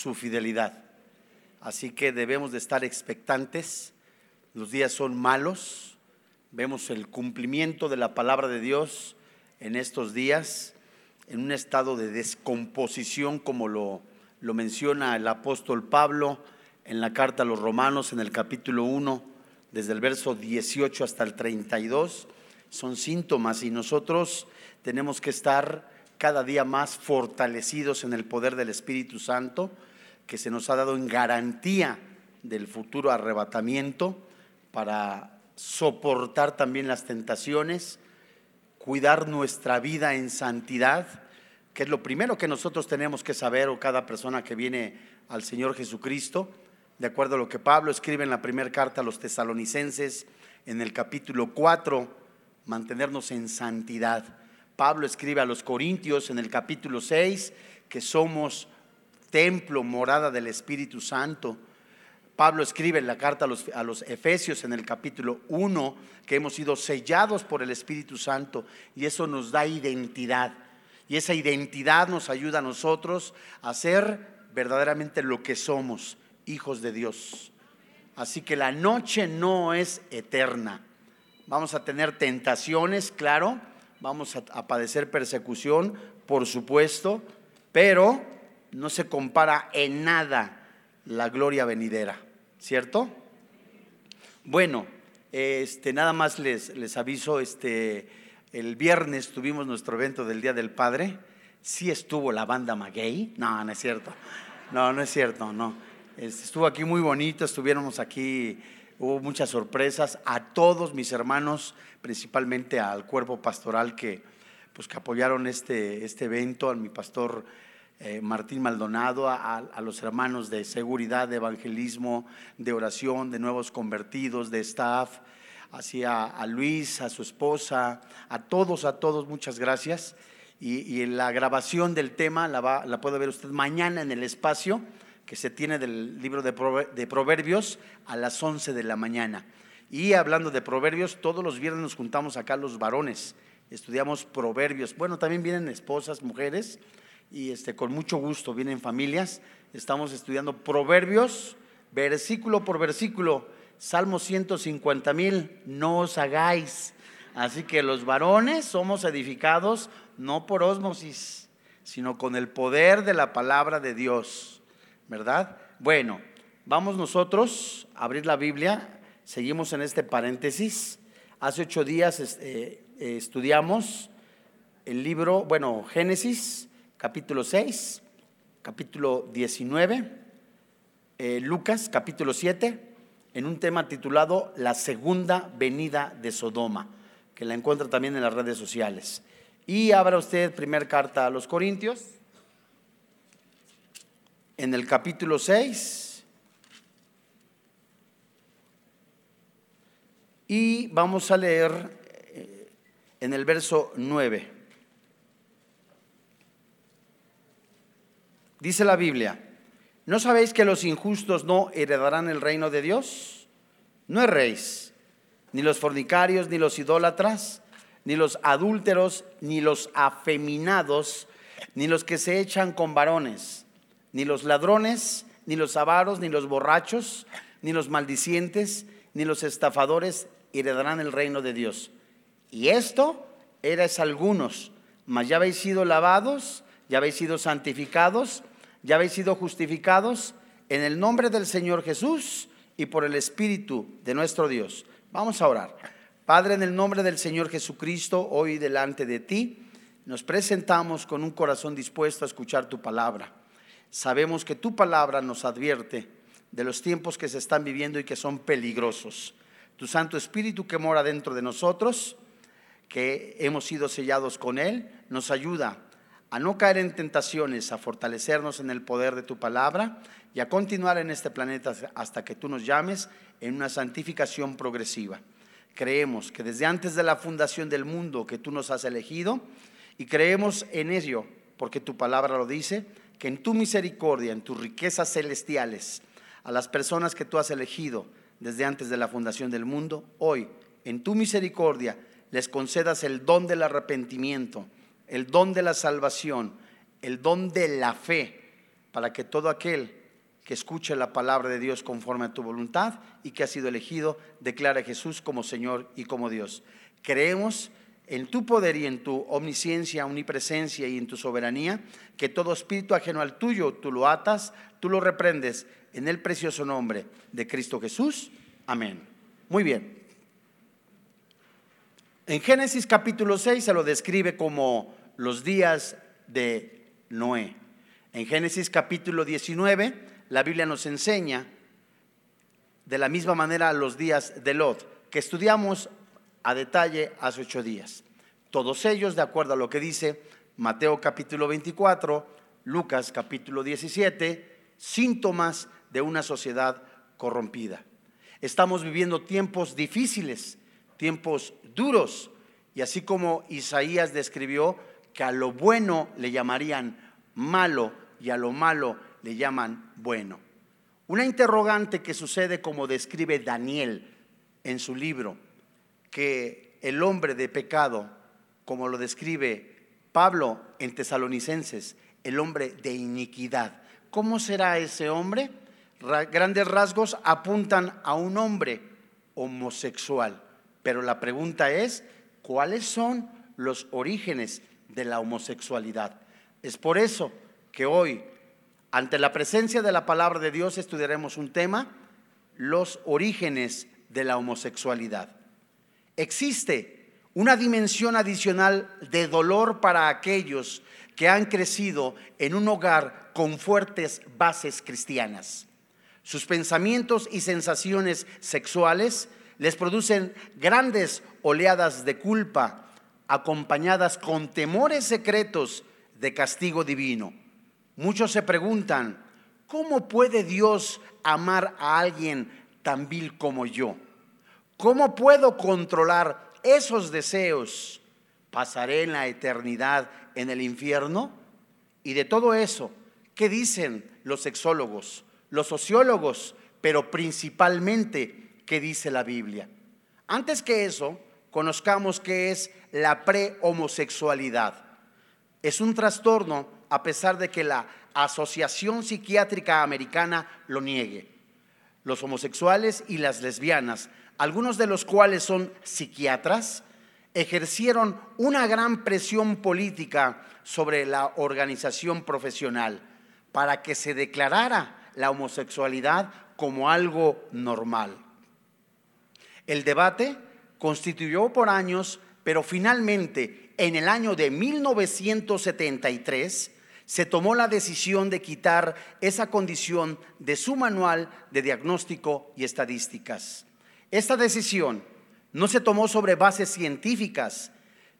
su fidelidad. Así que debemos de estar expectantes. Los días son malos. Vemos el cumplimiento de la palabra de Dios en estos días, en un estado de descomposición como lo, lo menciona el apóstol Pablo en la carta a los romanos en el capítulo 1, desde el verso 18 hasta el 32. Son síntomas y nosotros tenemos que estar cada día más fortalecidos en el poder del Espíritu Santo, que se nos ha dado en garantía del futuro arrebatamiento para soportar también las tentaciones, cuidar nuestra vida en santidad, que es lo primero que nosotros tenemos que saber o cada persona que viene al Señor Jesucristo, de acuerdo a lo que Pablo escribe en la primera carta a los tesalonicenses en el capítulo 4, mantenernos en santidad. Pablo escribe a los Corintios en el capítulo 6 que somos templo, morada del Espíritu Santo. Pablo escribe en la carta a los, a los, Efesios en el capítulo 1 que hemos sido sellados por el Espíritu Santo y eso nos da identidad. Y esa identidad nos ayuda a nosotros a ser verdaderamente lo que somos, hijos de Dios. Así que la noche no es eterna. Vamos a tener tentaciones, claro, vamos a, padecer persecución, por supuesto, pero no se compara en nada la gloria venidera, ¿cierto? Bueno, este, nada más les, les aviso, este, el viernes tuvimos nuestro evento del Día del Padre. Sí estuvo la banda Maguey. No, no es cierto. No, no es cierto, no. Estuvo aquí muy bonito, estuviéramos aquí hubo muchas sorpresas a todos mis hermanos, principalmente al cuerpo pastoral que, pues, que apoyaron este, este evento, a mi pastor eh, Martín Maldonado, a, los hermanos de seguridad, de evangelismo, de oración, de nuevos convertidos, de staff, así a, Luis, a su esposa, a todos, a todos, muchas gracias. Y, la grabación del tema la, va, la puede ver usted mañana en el espacio que se tiene del libro de Proverbios a las 11 de la mañana. Y hablando de Proverbios, todos los viernes nos juntamos acá los varones, estudiamos Proverbios. Bueno, también vienen esposas, mujeres, y este, con mucho gusto vienen familias. Estamos estudiando Proverbios, versículo por versículo. Salmo 150 mil, no os hagáis. Así que los varones somos edificados no por ósmosis, sino con el poder de la palabra de Dios. ¿verdad? Bueno, vamos nosotros a abrir la Biblia, seguimos en este paréntesis. Hace ocho días eh, eh, estudiamos el libro, bueno, Génesis, capítulo 6, capítulo 19, eh, Lucas, capítulo 7, en un tema titulado La segunda venida de Sodoma, que la encuentra también en las redes sociales. Y abra usted primer carta a los Corintios en el capítulo 6 y vamos a leer eh, en el verso 9. Dice la Biblia, ¿no sabéis que los injustos no heredarán el reino de Dios? No erréis, ni los fornicarios, ni los idólatras, ni los adúlteros, ni los afeminados, ni los que se echan con varones ni los ladrones, ni los avaros, ni los borrachos, ni los maldicientes, ni los estafadores heredarán el reino de Dios. Y esto erais algunos, mas ya habéis sido lavados, ya habéis sido santificados, ya habéis sido justificados en el nombre del Señor Jesús y por el Espíritu de nuestro Dios. Vamos a orar. Padre, en el nombre del Señor Jesucristo, hoy delante de ti, nos presentamos con un corazón dispuesto a escuchar tu palabra. Sabemos que tu palabra nos advierte de los tiempos que se están viviendo y que son peligrosos. Tu Santo Espíritu que mora dentro de nosotros, que hemos sido sellados con Él, nos ayuda a no caer en tentaciones, a fortalecernos en el poder de tu palabra y a continuar en este planeta hasta que tú nos llames en una santificación progresiva. Creemos que desde antes de la fundación del mundo que tú nos has elegido y creemos en ello porque tu palabra lo dice, que en tu misericordia, en tus riquezas celestiales, a las personas que tú has elegido desde antes de la fundación del mundo, hoy, en tu misericordia, les concedas el don del arrepentimiento, el don de la salvación, el don de la fe, para que todo aquel que escuche la palabra de Dios conforme a tu voluntad y que ha sido elegido, declare a Jesús como Señor y como Dios. Creemos en tu poder y en tu omnisciencia, omnipresencia y en tu soberanía, que todo espíritu ajeno al tuyo tú lo atas, tú lo reprendes en el precioso nombre de Cristo Jesús. Amén. Muy bien. En Génesis capítulo 6 se lo describe como los días de Noé. En Génesis capítulo 19 la Biblia nos enseña de la misma manera los días de Lot, que estudiamos a detalle hace ocho días. Todos ellos, de acuerdo a lo que dice Mateo capítulo 24, Lucas capítulo 17, síntomas de una sociedad corrompida. Estamos viviendo tiempos difíciles, tiempos duros, y así como Isaías describió que a lo bueno le llamarían malo y a lo malo le llaman bueno. Una interrogante que sucede como describe Daniel en su libro, que el hombre de pecado, como lo describe Pablo en Tesalonicenses, el hombre de iniquidad. ¿Cómo será ese hombre? Grandes rasgos apuntan a un hombre homosexual, pero la pregunta es, ¿cuáles son los orígenes de la homosexualidad? Es por eso que hoy, ante la presencia de la palabra de Dios, estudiaremos un tema, los orígenes de la homosexualidad. Existe una dimensión adicional de dolor para aquellos que han crecido en un hogar con fuertes bases cristianas. Sus pensamientos y sensaciones sexuales les producen grandes oleadas de culpa, acompañadas con temores secretos de castigo divino. Muchos se preguntan, ¿cómo puede Dios amar a alguien tan vil como yo? ¿Cómo puedo controlar esos deseos? ¿Pasaré en la eternidad en el infierno? Y de todo eso, ¿qué dicen los sexólogos, los sociólogos, pero principalmente qué dice la Biblia? Antes que eso, conozcamos qué es la prehomosexualidad. Es un trastorno a pesar de que la Asociación Psiquiátrica Americana lo niegue. Los homosexuales y las lesbianas, algunos de los cuales son psiquiatras, ejercieron una gran presión política sobre la organización profesional para que se declarara la homosexualidad como algo normal. El debate constituyó por años, pero finalmente en el año de 1973 se tomó la decisión de quitar esa condición de su manual de diagnóstico y estadísticas. Esta decisión no se tomó sobre bases científicas,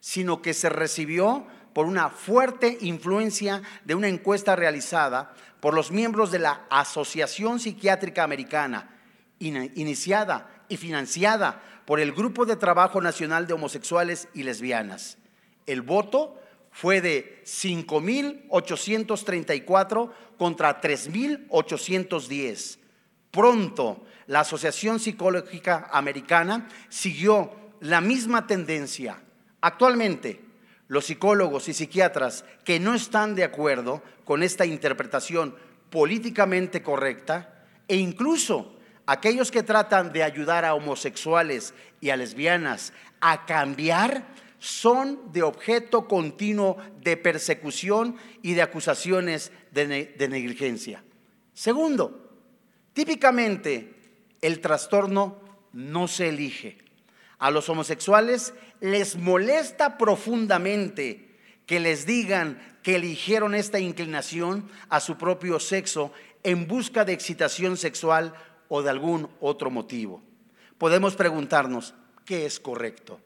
sino que se recibió por una fuerte influencia de una encuesta realizada por los miembros de la Asociación Psiquiátrica Americana, iniciada y financiada por el Grupo de Trabajo Nacional de Homosexuales y Lesbianas. El voto fue de 5.834 contra 3.810. Pronto, la Asociación Psicológica Americana siguió la misma tendencia. Actualmente, los psicólogos y psiquiatras que no están de acuerdo con esta interpretación políticamente correcta e incluso aquellos que tratan de ayudar a homosexuales y a lesbianas a cambiar son de objeto continuo de persecución y de acusaciones de, negligencia. Segundo, típicamente el trastorno no se elige. A los homosexuales les molesta profundamente que les digan que eligieron esta inclinación a su propio sexo en busca de excitación sexual o de algún otro motivo. Podemos preguntarnos, ¿qué es correcto?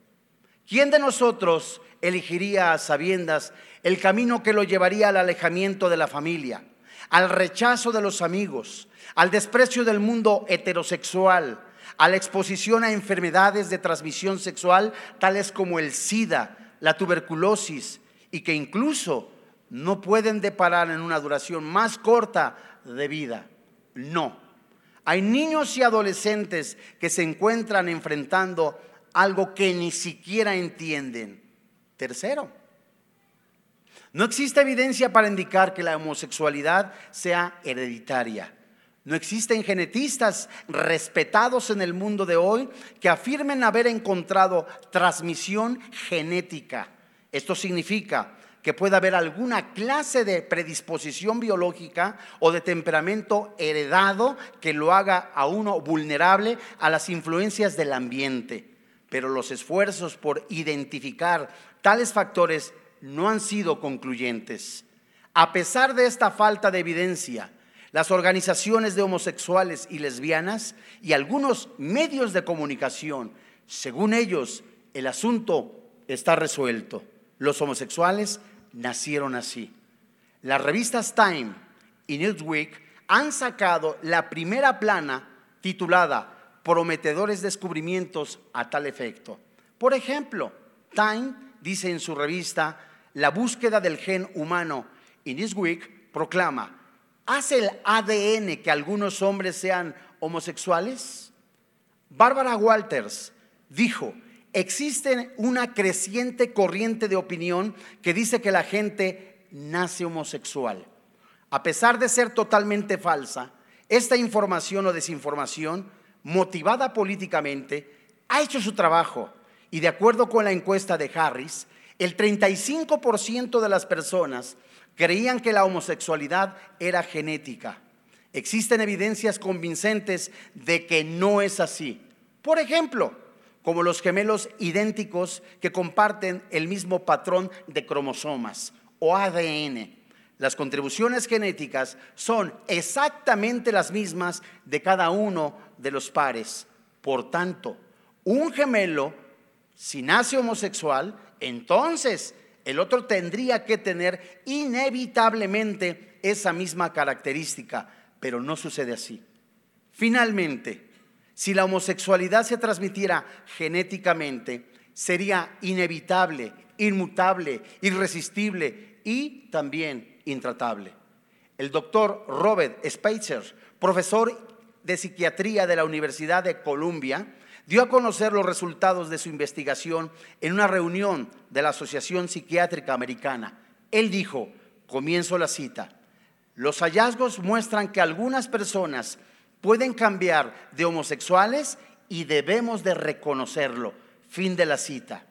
¿Quién de nosotros elegiría a sabiendas el camino que lo llevaría al alejamiento de la familia, al rechazo de los amigos, al desprecio del mundo heterosexual, a la exposición a enfermedades de transmisión sexual tales como el SIDA, la tuberculosis y que incluso no pueden deparar en una duración más corta de vida? No. Hay niños y adolescentes que se encuentran enfrentando algo que ni siquiera entienden. Tercero, No existe evidencia para indicar que la homosexualidad sea hereditaria. No existen genetistas respetados en el mundo de hoy que afirmen haber encontrado transmisión genética. Esto significa que puede haber alguna clase de predisposición biológica o de temperamento heredado que lo haga a uno vulnerable a las influencias del ambiente. Pero los esfuerzos por identificar tales factores no han sido concluyentes. A pesar de esta falta de evidencia, las organizaciones de homosexuales y lesbianas y algunos medios de comunicación, según ellos, el asunto está resuelto. Los homosexuales nacieron así. Las revistas Time y Newsweek han sacado la primera plana titulada Prometedores descubrimientos a tal efecto. Por ejemplo, Time dice en su revista La búsqueda del gen humano y Newsweek proclama ¿Hace el ADN que algunos hombres sean homosexuales? Bárbara Walters dijo, existe una creciente corriente de opinión que dice que la gente nace homosexual. A pesar de ser totalmente falsa, esta información o desinformación, motivada políticamente, ha hecho su trabajo y de acuerdo con la encuesta de Harris, el 35% de las personas creían que la homosexualidad era genética. Existen evidencias convincentes de que no es así. Por ejemplo, como los gemelos idénticos que comparten el mismo patrón de cromosomas o ADN. Las contribuciones genéticas son exactamente las mismas de cada uno de los pares. Por tanto, un gemelo, si nace homosexual, entonces el otro tendría que tener inevitablemente esa misma característica, pero no sucede así. Finalmente, si la homosexualidad se transmitiera genéticamente, sería inevitable, inmutable, irresistible y también intratable. El doctor Robert Spitzer, profesor de psiquiatría de la Universidad de Columbia, dio a conocer los resultados de su investigación en una reunión de la Asociación Psiquiátrica Americana. Él dijo, comienzo la cita, los hallazgos muestran que algunas personas pueden cambiar de homosexuales y debemos de reconocerlo. Fin de la cita.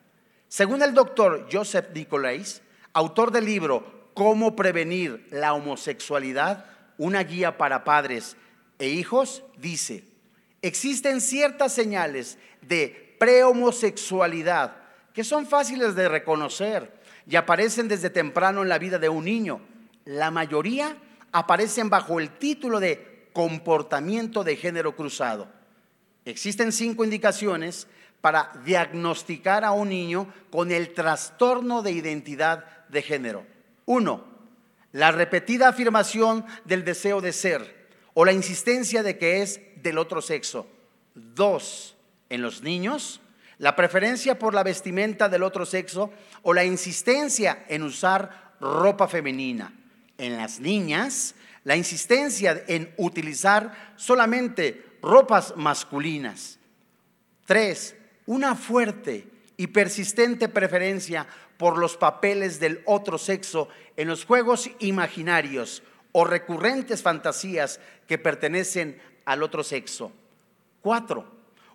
Según el doctor Joseph Nicolais, autor del libro Cómo prevenir la homosexualidad, una guía para padres e hijos, dice, existen ciertas señales de prehomosexualidad que son fáciles de reconocer y aparecen desde temprano en la vida de un niño. La mayoría aparecen bajo el título de comportamiento de género cruzado. Existen cinco indicaciones para diagnosticar a un niño con el trastorno de identidad de género. Uno, la repetida afirmación del deseo de ser o la insistencia de que es del otro sexo. Dos, en los niños, la preferencia por la vestimenta del otro sexo o la insistencia en usar ropa femenina. En las niñas, la insistencia en utilizar solamente ropas masculinas. Tres, una fuerte y persistente preferencia por los papeles del otro sexo en los juegos imaginarios o recurrentes fantasías que pertenecen al otro sexo. Cuatro,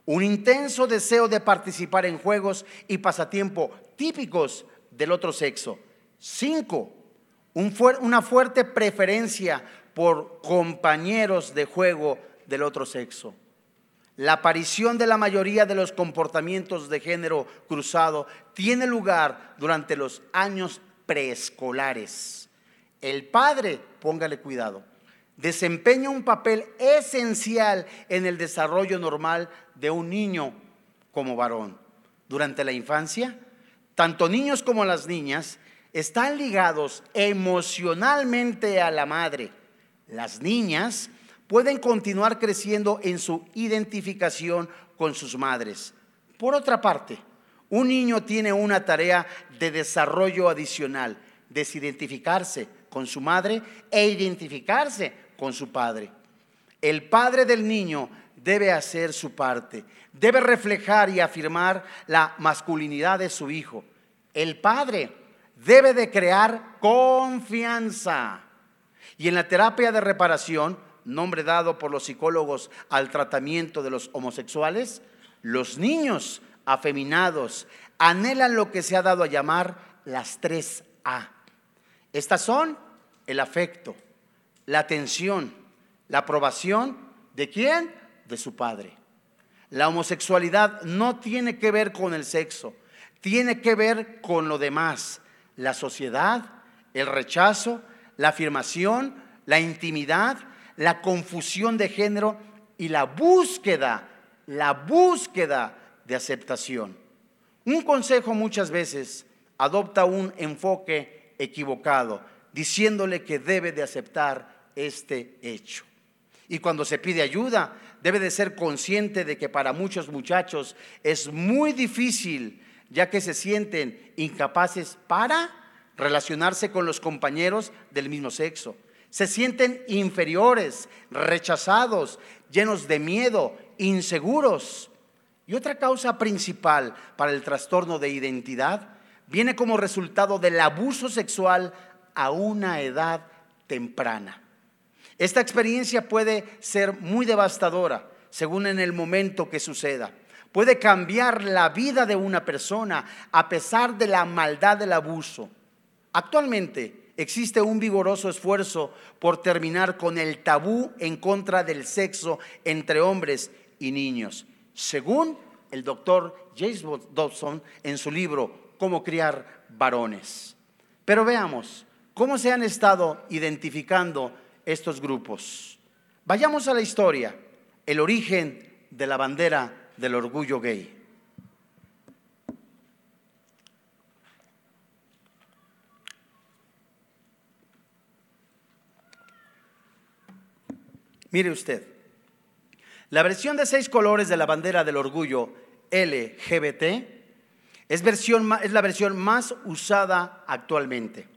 un intenso deseo de participar en juegos y pasatiempo típicos del otro sexo. Cinco, una fuerte preferencia por compañeros de juego del otro sexo. La aparición de la mayoría de los comportamientos de género cruzado tiene lugar durante los años preescolares. El padre, póngale cuidado, desempeña un papel esencial en el desarrollo normal de un niño como varón. Durante la infancia, tanto niños como las niñas están ligados emocionalmente a la madre. Las niñas pueden continuar creciendo en su identificación con sus madres. Por otra parte, un niño tiene una tarea de desarrollo adicional, desidentificarse con su madre e identificarse con su padre. El padre del niño debe hacer su parte, debe reflejar y afirmar la masculinidad de su hijo. El padre debe de crear confianza. Y en la terapia de reparación, nombre dado por los psicólogos al tratamiento de los homosexuales, los niños afeminados anhelan lo que se ha dado a llamar las tres A. Estas son el afecto, la atención, la aprobación de quién? De su padre. La homosexualidad no tiene que ver con el sexo, tiene que ver con lo demás, la sociedad, el rechazo, la afirmación, la intimidad, la confusión de género y la búsqueda, la búsqueda de aceptación. Un consejo muchas veces adopta un enfoque equivocado, diciéndole que debe de aceptar este hecho. Y cuando se pide ayuda, debe de ser consciente de que para muchos muchachos es muy difícil, ya que se sienten incapaces para relacionarse con los compañeros del mismo sexo. Se sienten inferiores, rechazados, llenos de miedo, inseguros. Y otra causa principal para el trastorno de identidad viene como resultado del abuso sexual a una edad temprana. Esta experiencia puede ser muy devastadora según en el momento que suceda. Puede cambiar la vida de una persona a pesar de la maldad del abuso. Actualmente existe un vigoroso esfuerzo por terminar con el tabú en contra del sexo entre hombres y niños, según el doctor James Dobson en su libro Cómo criar varones. Pero veamos cómo se han estado identificando estos grupos. Vayamos a la historia, el origen de la bandera del orgullo gay. Mire usted, la versión de seis colores de la bandera del orgullo LGBT es, versión, es la versión más usada actualmente.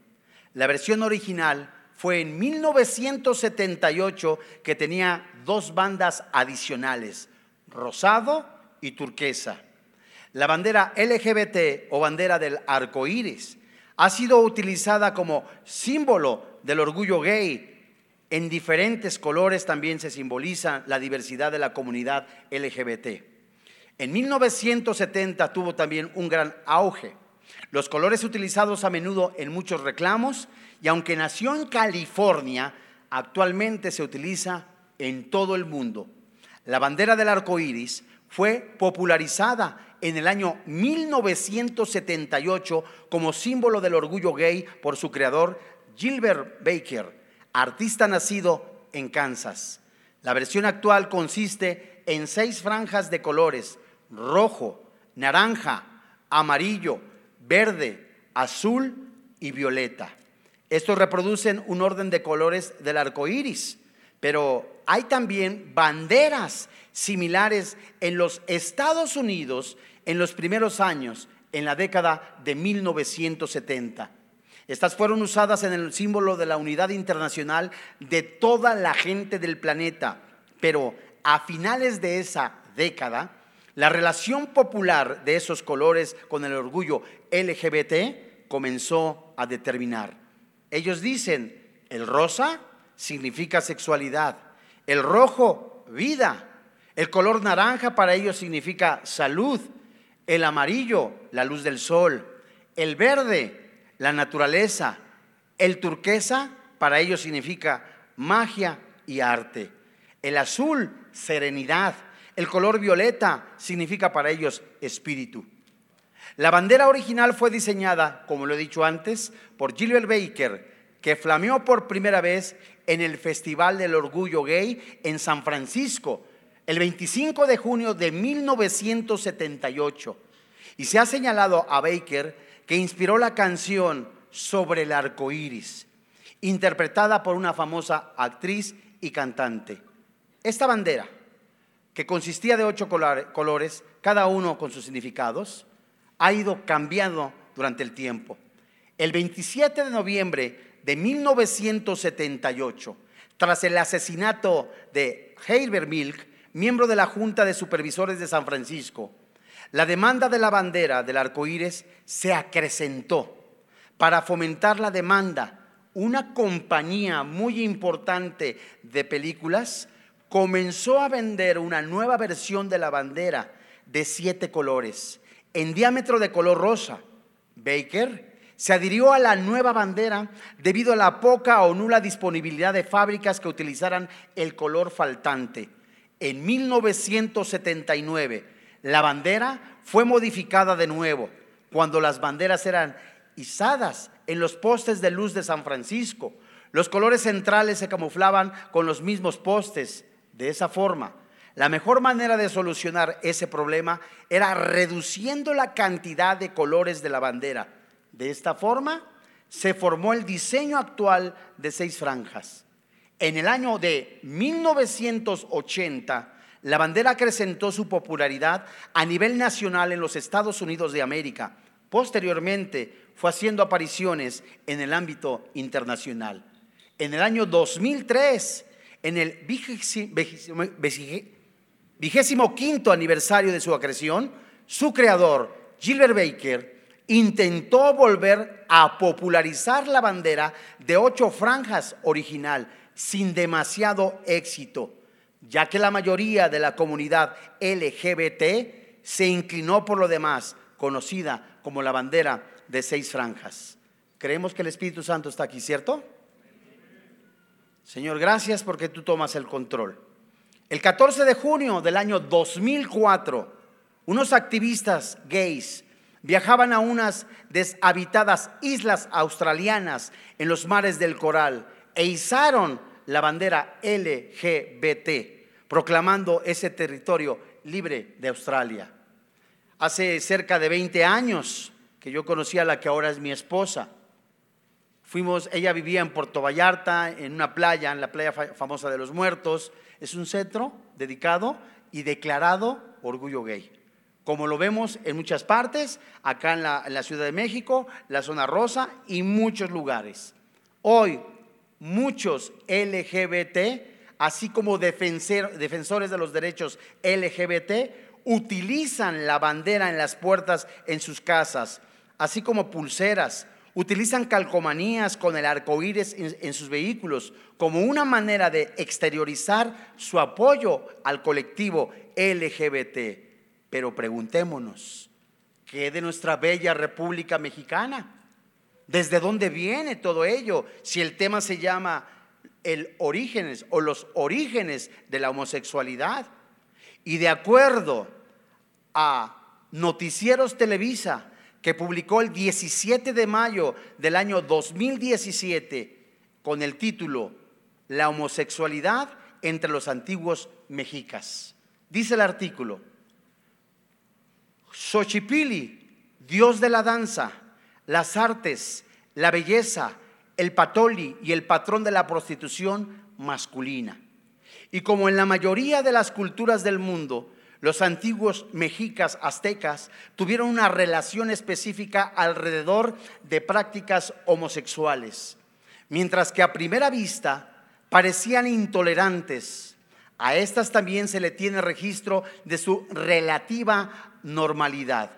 La versión original fue en 1978 que tenía dos bandas adicionales, rosado y turquesa. La bandera LGBT o bandera del arco iris ha sido utilizada como símbolo del orgullo gay. En diferentes colores también se simboliza la diversidad de la comunidad LGBT. En 1970 tuvo también un gran auge. Los colores utilizados a menudo en muchos reclamos y aunque nació en California, actualmente se utiliza en todo el mundo. La bandera del arco iris fue popularizada en el año 1978 como símbolo del orgullo gay por su creador Gilbert Baker, artista nacido en Kansas. La versión actual consiste en seis franjas de colores, rojo, naranja, amarillo, verde, azul y violeta. Estos reproducen un orden de colores del arco iris, pero hay también banderas similares en los Estados Unidos en los primeros años, en la década de 1970. Estas fueron usadas en el símbolo de la unidad internacional de toda la gente del planeta, pero a finales de esa década, la relación popular de esos colores con el orgullo LGBT comenzó a determinar. Ellos dicen, el rosa significa sexualidad, el rojo vida, el color naranja para ellos significa salud, el amarillo la luz del sol, el verde la naturaleza, el turquesa para ellos significa magia y arte, el azul serenidad, el color violeta significa para ellos espíritu. La bandera original fue diseñada, como lo he dicho antes, por Gilbert Baker, que flameó por primera vez en el Festival del Orgullo Gay en San Francisco, el 25 de junio de 1978. Y se ha señalado a Baker que inspiró la canción Sobre el arco iris, interpretada por una famosa actriz y cantante. Esta bandera, que consistía de ocho colores, cada uno con sus significados, ha ido cambiando durante el tiempo. El 27 de noviembre de 1978, tras el asesinato de Herbert Milk, miembro de la Junta de Supervisores de San Francisco, la demanda de la bandera del arco iris se acrecentó para fomentar la demanda, una compañía muy importante de películas comenzó a vender una nueva versión de la bandera de siete colores, en diámetro de color rosa. Baker se adhirió a la nueva bandera debido a la poca o nula disponibilidad de fábricas que utilizaran el color faltante. En 1979, la bandera fue modificada de nuevo, cuando las banderas eran izadas en los postes de luz de San Francisco. Los colores centrales se camuflaban con los mismos postes. De esa forma, la mejor manera de solucionar ese problema era reduciendo la cantidad de colores de la bandera. De esta forma, se formó el diseño actual de seis franjas. En el año de 1980, la bandera acrecentó su popularidad a nivel nacional en los Estados Unidos de América. Posteriormente, fue haciendo apariciones en el ámbito internacional. En el año 2003, en el vigésimo quinto aniversario de su acreción, su creador, Gilbert Baker, intentó volver a popularizar la bandera de ocho franjas original sin demasiado éxito, ya que la mayoría de la comunidad LGBT se inclinó por lo demás, conocida como la bandera de seis franjas. Creemos que el Espíritu Santo está aquí, ¿cierto? Señor, gracias porque tú tomas el control. El 14 de junio del año 2004, unos activistas gays viajaban a unas deshabitadas islas australianas en los mares del Coral e izaron la bandera LGBT, proclamando ese territorio libre de Australia. Hace cerca de 20 años que yo conocí a la que ahora es mi esposa. Fuimos, ella vivía en Puerto Vallarta, en una playa, en la playa famosa de los muertos. Es un centro dedicado y declarado orgullo gay. Como lo vemos en muchas partes, acá en la, Ciudad de México, la zona rosa y muchos lugares. Hoy, muchos LGBT, así como defensores de los derechos LGBT, utilizan la bandera en las puertas en sus casas, así como pulseras. Utilizan calcomanías con el arco iris en, sus vehículos como una manera de exteriorizar su apoyo al colectivo LGBT. Pero preguntémonos, ¿qué de nuestra bella República Mexicana? ¿Desde dónde viene todo ello? Si el tema se llama el orígenes o los orígenes de la homosexualidad. Y de acuerdo a Noticieros Televisa, que publicó el 17 de mayo del año 2017 con el título La homosexualidad entre los antiguos mexicas. Dice el artículo, Xochipili, dios de la danza, las artes, la belleza, el patoli y el patrón de la prostitución masculina. Y como en la mayoría de las culturas del mundo, los antiguos mexicas aztecas tuvieron una relación específica alrededor de prácticas homosexuales, mientras que a primera vista parecían intolerantes. A estas también se le tiene registro de su relativa normalidad.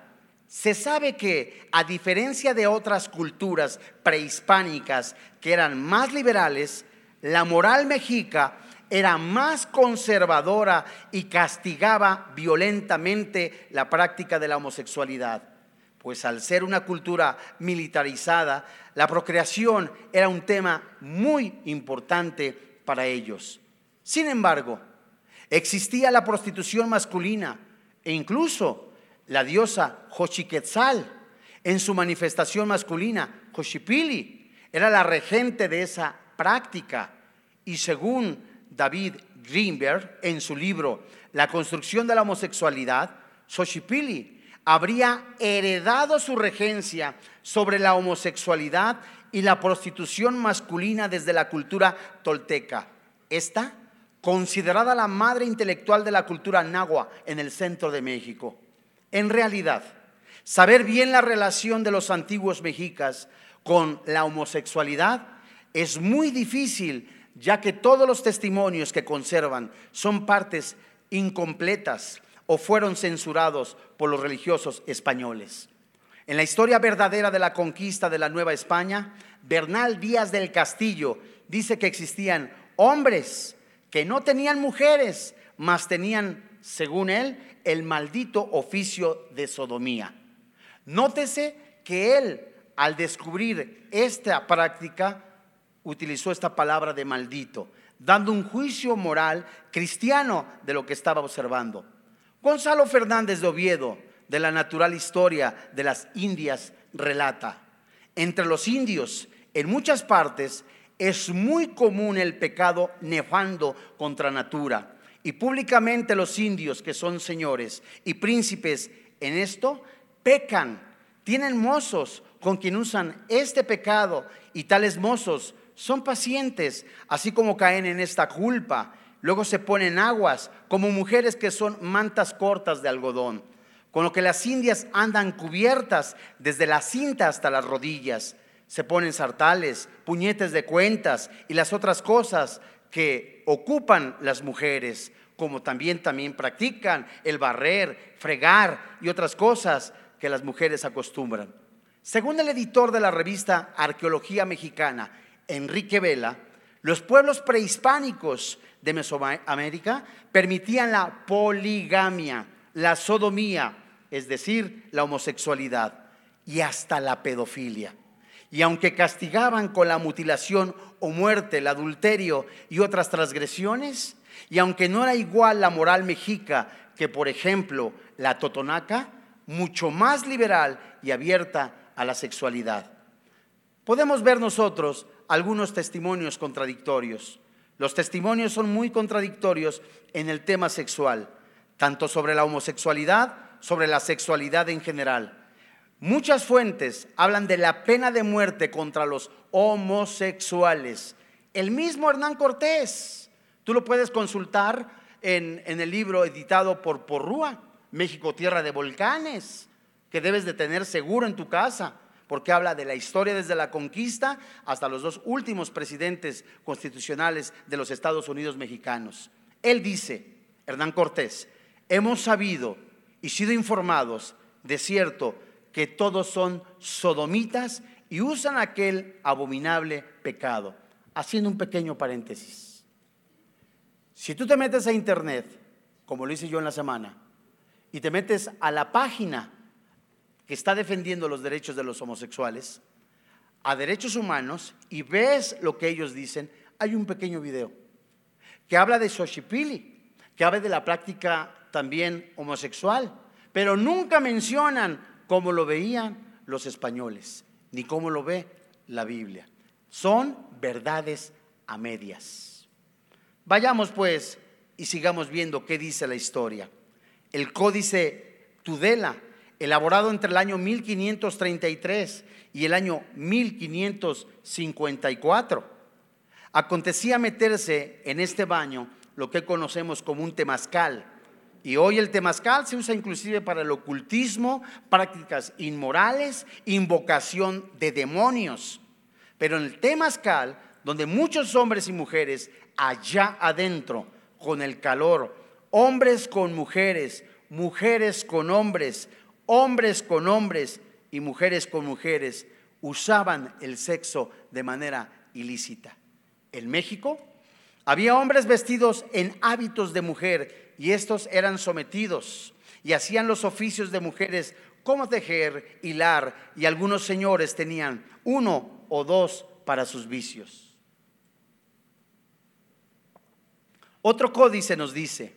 Se sabe que, a diferencia de otras culturas prehispánicas que eran más liberales, la moral mexica era más conservadora y castigaba violentamente la práctica de la homosexualidad. Pues al ser una cultura militarizada, la procreación era un tema muy importante para ellos. Sin embargo, existía la prostitución masculina e incluso la diosa Xochiquetzal en su manifestación masculina, Xochipili, era la regente de esa práctica y según David Greenberg en su libro La construcción de la homosexualidad, Xochipilli habría heredado su regencia sobre la homosexualidad y la prostitución masculina desde la cultura tolteca. Esta, considerada la madre intelectual de la cultura nahua en el centro de México. En realidad, saber bien la relación de los antiguos mexicas con la homosexualidad es muy difícil ya que todos los testimonios que conservan son partes incompletas o fueron censurados por los religiosos españoles. En la historia verdadera de la conquista de la Nueva España, Bernal Díaz del Castillo dice que existían hombres que no tenían mujeres, mas tenían, según él, el maldito oficio de sodomía. Nótese que él, al descubrir esta práctica, utilizó esta palabra de maldito, dando un juicio moral cristiano de lo que estaba observando. Gonzalo Fernández de Oviedo, de la natural historia de las Indias, relata, entre los indios, en muchas partes, es muy común el pecado nefando contra natura. Y públicamente los indios, que son señores y príncipes en esto, pecan, tienen mozos con quien usan este pecado y tales mozos son pacientes, así como caen en esta culpa. Luego se ponen aguas, como mujeres que son mantas cortas de algodón, con lo que las indias andan cubiertas desde la cinta hasta las rodillas. Se ponen sartales, puñetes de cuentas y las otras cosas que ocupan las mujeres, como también también practican el barrer, fregar y otras cosas que las mujeres acostumbran. Según el editor de la revista Arqueología Mexicana, Enrique Vela, los pueblos prehispánicos de Mesoamérica permitían la poligamia, la sodomía, es decir, la homosexualidad y hasta la pedofilia. Y aunque castigaban con la mutilación o muerte el adulterio y otras transgresiones, y aunque no era igual la moral mexica que, por ejemplo, la totonaca, mucho más liberal y abierta a la sexualidad. Podemos ver nosotros algunos testimonios contradictorios. Los testimonios son muy contradictorios en el tema sexual, tanto sobre la homosexualidad, sobre la sexualidad en general. Muchas fuentes hablan de la pena de muerte contra los homosexuales. El mismo Hernán Cortés, tú lo puedes consultar en, el libro editado por Porrúa, México, Tierra de Volcanes, que debes de tener seguro en tu casa porque habla de la historia desde la conquista hasta los dos últimos presidentes constitucionales de los Estados Unidos mexicanos. Él dice, Hernán Cortés, hemos sabido y sido informados de cierto que todos son sodomitas y usan aquel abominable pecado. Haciendo un pequeño paréntesis. Si tú te metes a internet, como lo hice yo en la semana, y te metes a la página que está defendiendo los derechos de los homosexuales, a derechos humanos, y ves lo que ellos dicen, hay un pequeño video que habla de Xochipili, que habla de la práctica también homosexual, pero nunca mencionan cómo lo veían los españoles, ni cómo lo ve la Biblia. Son verdades a medias. Vayamos pues y sigamos viendo qué dice la historia. El códice Tudela elaborado entre el año 1533 y el año 1554. Acontecía meterse en este baño lo que conocemos como un temazcal. Y hoy el temazcal se usa inclusive para el ocultismo, prácticas inmorales, invocación de demonios. Pero en el temazcal, donde muchos hombres y mujeres allá adentro, con el calor, hombres con mujeres, mujeres con hombres, hombres con hombres y mujeres con mujeres usaban el sexo de manera ilícita. En México había hombres vestidos en hábitos de mujer y estos eran sometidos y hacían los oficios de mujeres como tejer, hilar y algunos señores tenían uno o dos para sus vicios. Otro códice nos dice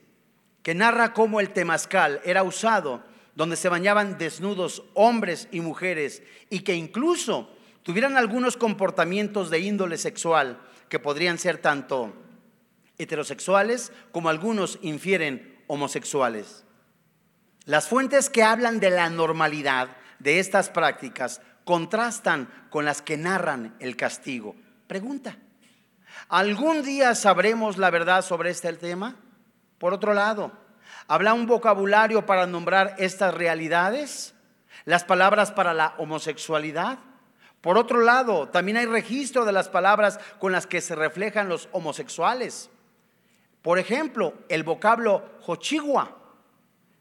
que narra cómo el temazcal era usado donde se bañaban desnudos hombres y mujeres y que incluso tuvieran algunos comportamientos de índole sexual que podrían ser tanto heterosexuales como algunos infieren homosexuales. Las fuentes que hablan de la normalidad de estas prácticas contrastan con las que narran el castigo. Pregunta, ¿algún día sabremos la verdad sobre este tema? Por otro lado, ¿Habla un vocabulario para nombrar estas realidades? Las palabras para la homosexualidad. Por otro lado, también hay registro de las palabras con las que se reflejan los homosexuales. Por ejemplo, el vocablo hochigua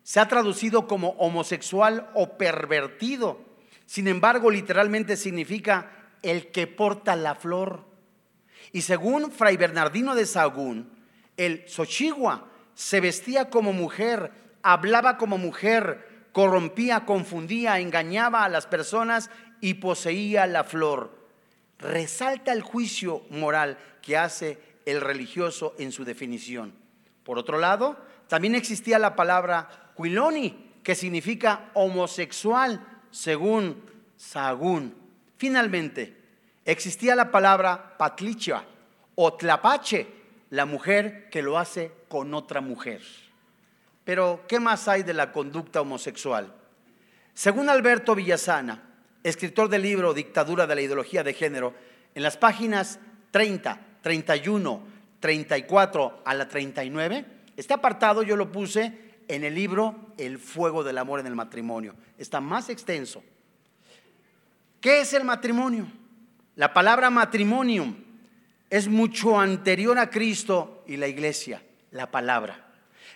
se ha traducido como homosexual o pervertido, Sin embargo, literalmente significa el que porta la flor. Y según Fray Bernardino de Sahagún, el Xochigua se vestía como mujer, hablaba como mujer, corrompía, confundía, engañaba a las personas y poseía la flor. Resalta el juicio moral que hace el religioso en su definición. Por otro lado, también existía la palabra quiloni, que significa homosexual, según Sahagún. Finalmente, existía la palabra patlicha o tlapache, la mujer que lo hace con otra mujer. Pero, ¿qué más hay de la conducta homosexual? Según Alberto Villasana, escritor del libro Dictadura de la Ideología de Género, en las páginas 30, 31, 34 a la 39, este apartado yo lo puse en el libro El fuego del amor en el matrimonio. Está más extenso. ¿Qué es el matrimonio? La palabra matrimonium es mucho anterior a Cristo y la iglesia, la palabra.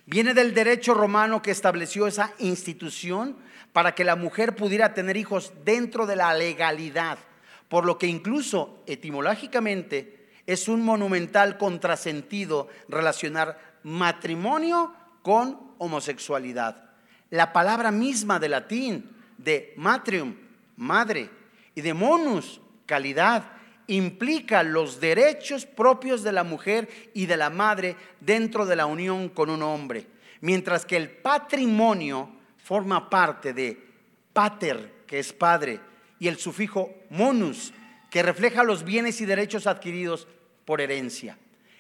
Viene del derecho romano que estableció esa institución para que la mujer pudiera tener hijos dentro de la legalidad, por lo que incluso etimológicamente es un monumental contrasentido relacionar matrimonio con homosexualidad. La palabra misma de latín de matrium, madre, y de monus, calidad, implica los derechos propios de la mujer y de la madre dentro de la unión con un hombre, mientras que el patrimonio forma parte de pater, que es padre, y el sufijo monus, que refleja los bienes y derechos adquiridos por herencia.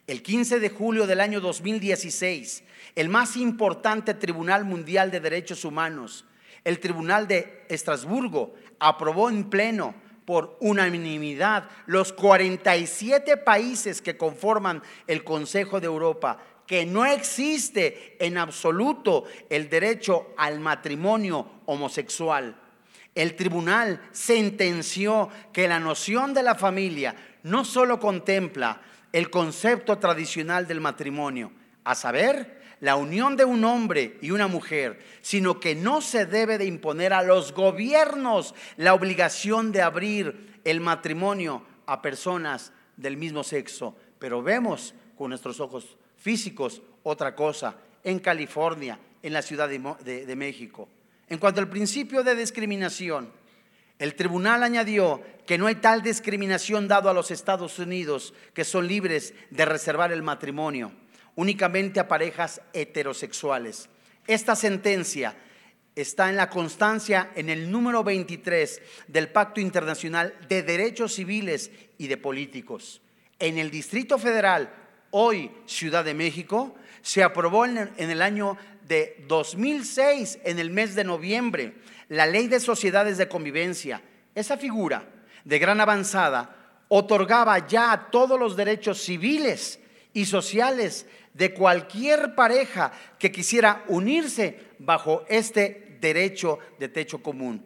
El 15 de julio del año 2016, el más importante Tribunal Mundial de Derechos Humanos, el Tribunal de Estrasburgo, aprobó en pleno por unanimidad los 47 países que conforman el Consejo de Europa que no existe en absoluto el derecho al matrimonio homosexual. El tribunal sentenció que la noción de la familia no solo contempla el concepto tradicional del matrimonio, a saber, la unión de un hombre y una mujer, sino que no se debe de imponer a los gobiernos la obligación de abrir el matrimonio a personas del mismo sexo. Pero vemos con nuestros ojos físicos otra cosa en California, en la Ciudad de, de México. En cuanto al principio de discriminación, el tribunal añadió que no hay tal discriminación dado a los Estados Unidos que son libres de reservar el matrimonio únicamente a parejas heterosexuales. Esta sentencia está en la constancia en el número 23 del Pacto Internacional de Derechos Civiles y de Políticos. En el Distrito Federal, hoy Ciudad de México, se aprobó en el año de 2006, en el mes de noviembre, la Ley de Sociedades de Convivencia. Esa figura de gran avanzada otorgaba ya todos los derechos civiles y sociales de cualquier pareja que quisiera unirse bajo este derecho de techo común.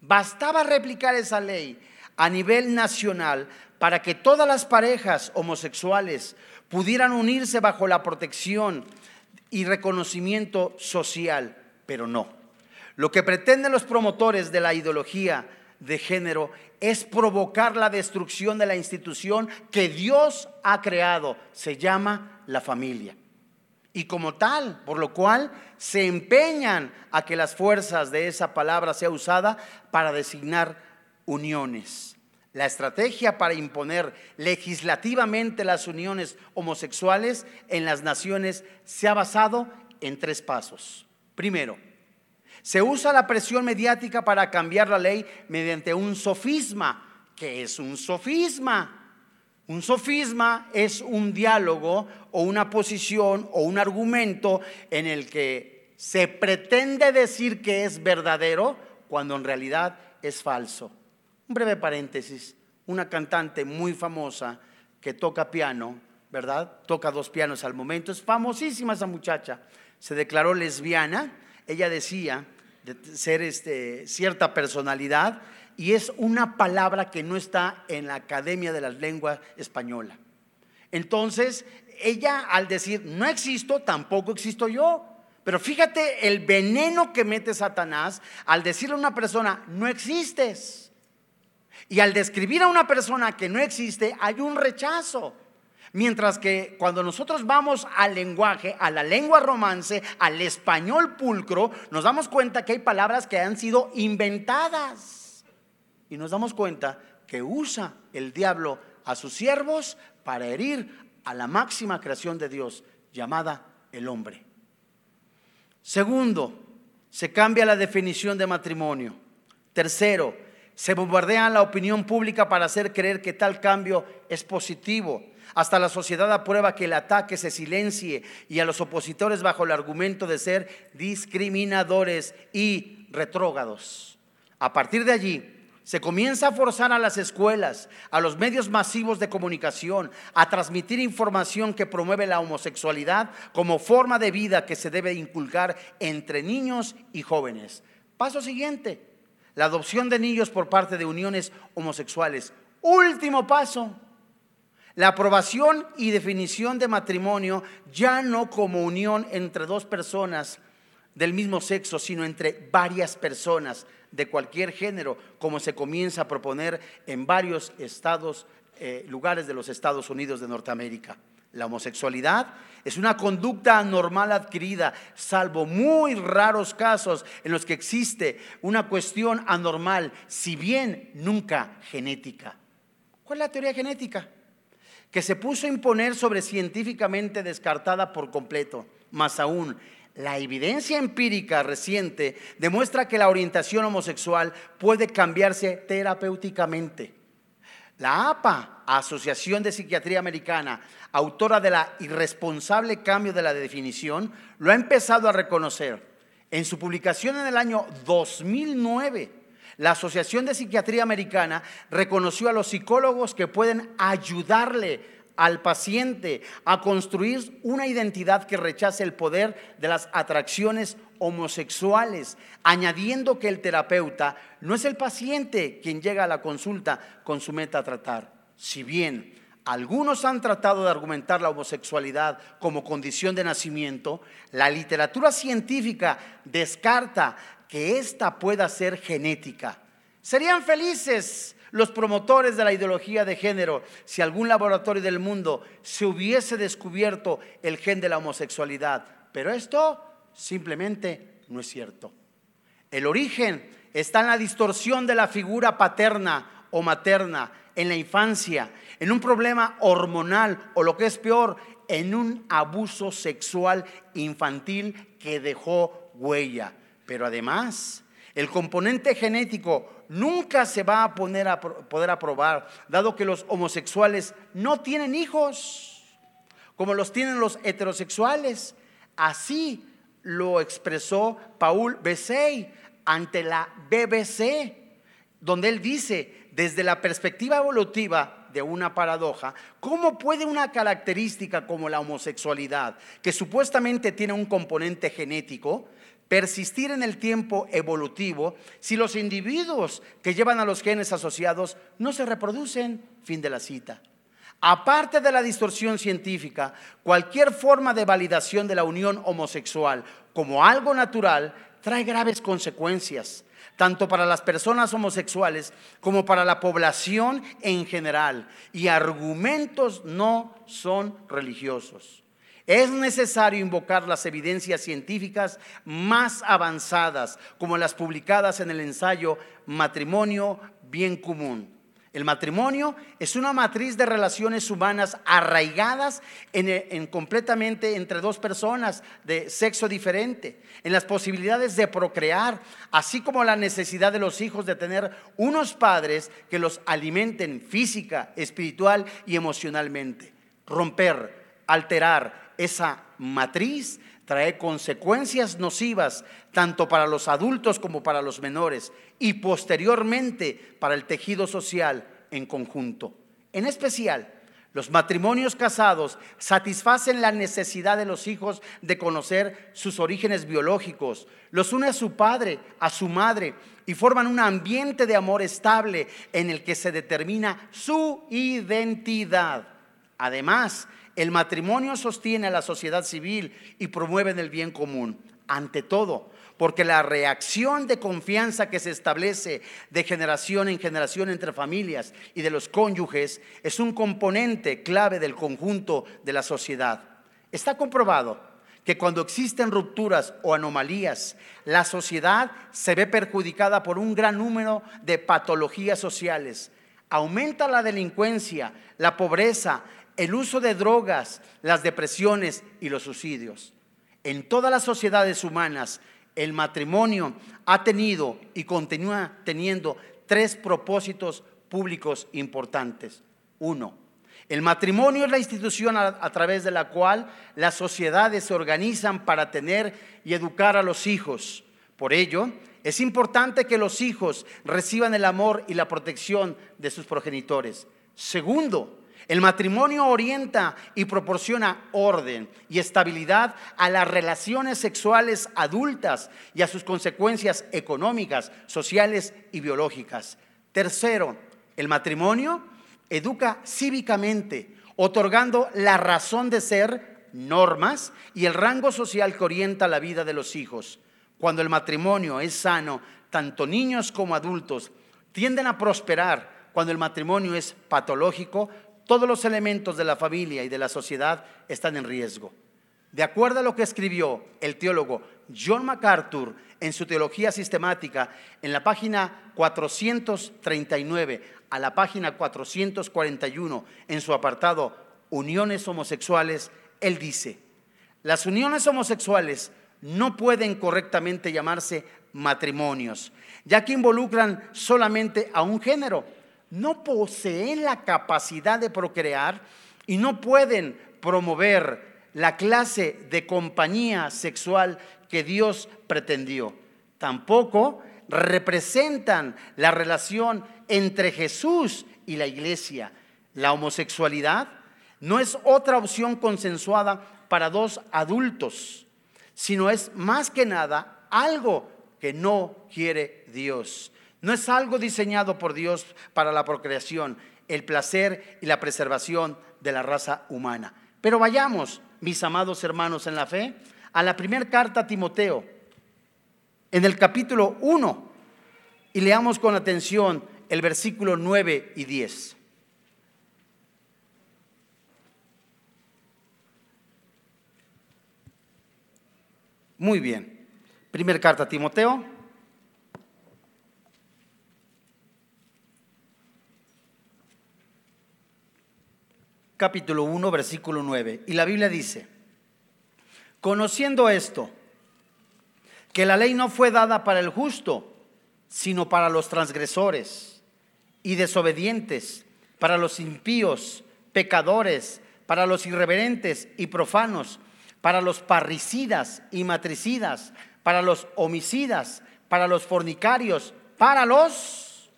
Bastaba replicar esa ley a nivel nacional para que todas las parejas homosexuales pudieran unirse bajo la protección y reconocimiento social, pero no. Lo que pretenden los promotores de la ideología de género es provocar la destrucción de la institución que Dios ha creado. Se llama la familia. Y como tal, por lo cual se empeñan a que las fuerzas de esa palabra sea usada para designar uniones. La estrategia para imponer legislativamente las uniones homosexuales en las naciones se ha basado en tres pasos. Primero, se usa la presión mediática para cambiar la ley mediante un sofisma. ¿Qué es un sofisma? Un sofisma es un diálogo o una posición o un argumento en el que se pretende decir que es verdadero cuando en realidad es falso. Un breve paréntesis, una cantante muy famosa que toca piano, ¿verdad? Toca dos pianos al momento, es famosísima esa muchacha, se declaró lesbiana ella decía de ser este, cierta personalidad y es una palabra que no está en la Academia de las Lenguas Española. Entonces, ella al decir, no existo, tampoco existo yo, Pero fíjate el veneno que mete Satanás al decirle a una persona, no existes. Y al describir a una persona que no existe, hay un rechazo. Mientras que cuando nosotros vamos al lenguaje, a la lengua romance, al español pulcro, nos damos cuenta que hay palabras que han sido inventadas. Y nos damos cuenta que usa el diablo a sus siervos para herir a la máxima creación de Dios, llamada el hombre. Segundo, se cambia la definición de matrimonio. Tercero, se bombardea la opinión pública para hacer creer que tal cambio es positivo. Hasta la sociedad aprueba que el ataque se silencie y a los opositores bajo el argumento de ser discriminadores y retrógados. A partir de allí, se comienza a forzar a las escuelas, a los medios masivos de comunicación, a transmitir información que promueve la homosexualidad como forma de vida que se debe inculcar entre niños y jóvenes. Paso siguiente, la adopción de niños por parte de uniones homosexuales. Último paso, la aprobación y definición de matrimonio ya no como unión entre dos personas del mismo sexo, sino entre varias personas de cualquier género, como se comienza a proponer en varios estados, eh, lugares de los Estados Unidos de Norteamérica. La homosexualidad es una conducta anormal adquirida, salvo muy raros casos en los que existe una cuestión anormal, si bien nunca genética. ¿Cuál es la teoría genética? Que se puso a imponer sobre científicamente descartada por completo. Más aún, la evidencia empírica reciente demuestra que la orientación homosexual puede cambiarse terapéuticamente. La APA, Asociación de Psiquiatría Americana, autora de la irresponsable cambio de la definición, lo ha empezado a reconocer. En su publicación en el año 2009, la Asociación de Psiquiatría Americana reconoció a los psicólogos que pueden ayudarle al paciente a construir una identidad que rechace el poder de las atracciones homosexuales, añadiendo que el terapeuta no es el paciente quien llega a la consulta con su meta a tratar. Si bien algunos han tratado de argumentar la homosexualidad como condición de nacimiento, la literatura científica descarta que ésta pueda ser genética. Serían felices los promotores de la ideología de género, si algún laboratorio del mundo se hubiese descubierto el gen de la homosexualidad. Pero esto simplemente no es cierto. El origen está en la distorsión de la figura paterna o materna en la infancia, en un problema hormonal o lo que es peor, en un abuso sexual infantil que dejó huella. Pero además, el componente genético nunca se va a poner a poder aprobar, dado que los homosexuales no tienen hijos, como los tienen los heterosexuales. Así lo expresó Paul Bessey ante la BBC, donde él dice, desde la perspectiva evolutiva de una paradoja, ¿cómo puede una característica como la homosexualidad, que supuestamente tiene un componente genético, persistir en el tiempo evolutivo si los individuos que llevan a los genes asociados no se reproducen. Fin de la cita. Aparte de la distorsión científica, cualquier forma de validación de la unión homosexual como algo natural trae graves consecuencias, tanto para las personas homosexuales como para la población en general, y argumentos no son religiosos. Es necesario invocar las evidencias científicas más avanzadas, como las publicadas en el ensayo Matrimonio Bien Común. El matrimonio es una matriz de relaciones humanas arraigadas en, completamente entre dos personas de sexo diferente, en las posibilidades de procrear, así como la necesidad de los hijos de tener unos padres que los alimenten física, espiritual y emocionalmente. Romper, alterar, esa matriz trae consecuencias nocivas tanto para los adultos como para los menores y posteriormente para el tejido social en conjunto. En especial, los matrimonios casados satisfacen la necesidad de los hijos de conocer sus orígenes biológicos, los une a su padre, a su madre y forman un ambiente de amor estable en el que se determina su identidad. Además, el matrimonio sostiene a la sociedad civil y promueve el bien común. Ante todo, porque la reacción de confianza que se establece de generación en generación entre familias y de los cónyuges es un componente clave del conjunto de la sociedad. Está comprobado que cuando existen rupturas o anomalías, la sociedad se ve perjudicada por un gran número de patologías sociales. Aumenta la delincuencia, la pobreza, el uso de drogas, las depresiones y los suicidios. En todas las sociedades humanas, el matrimonio ha tenido y continúa teniendo tres propósitos públicos importantes. Uno, el matrimonio es la institución a, través de la cual las sociedades se organizan para tener y educar a los hijos. Por ello, es importante que los hijos reciban el amor y la protección de sus progenitores. Segundo, el matrimonio orienta y proporciona orden y estabilidad a las relaciones sexuales adultas y a sus consecuencias económicas, sociales y biológicas. Tercero, el matrimonio educa cívicamente, otorgando la razón de ser, normas y el rango social que orienta la vida de los hijos. Cuando el matrimonio es sano, tanto niños como adultos tienden a prosperar. Cuando el matrimonio es patológico, todos los elementos de la familia y de la sociedad están en riesgo. De acuerdo a lo que escribió el teólogo John MacArthur en su teología sistemática, en la página 439 a la página 441, en su apartado Uniones homosexuales, él dice, las uniones homosexuales no pueden correctamente llamarse matrimonios, ya que involucran solamente a un género no poseen la capacidad de procrear y no pueden promover la clase de compañía sexual que Dios pretendió. Tampoco representan la relación entre Jesús y la iglesia. La homosexualidad no es otra opción consensuada para dos adultos, sino es más que nada algo que no quiere Dios. No es algo diseñado por Dios para la procreación, el placer y la preservación de la raza humana. Pero vayamos, mis amados hermanos en la fe, a la primera carta a Timoteo, en el capítulo 1, y leamos con atención el versículo 9 y 10. Muy bien. Primer carta a Timoteo, capítulo 1, versículo 9. Y la Biblia dice, conociendo esto, que la ley no fue dada para el justo, sino para los transgresores y desobedientes, para los impíos, pecadores, para los irreverentes y profanos, para los parricidas y matricidas, para los homicidas, para los fornicarios, para los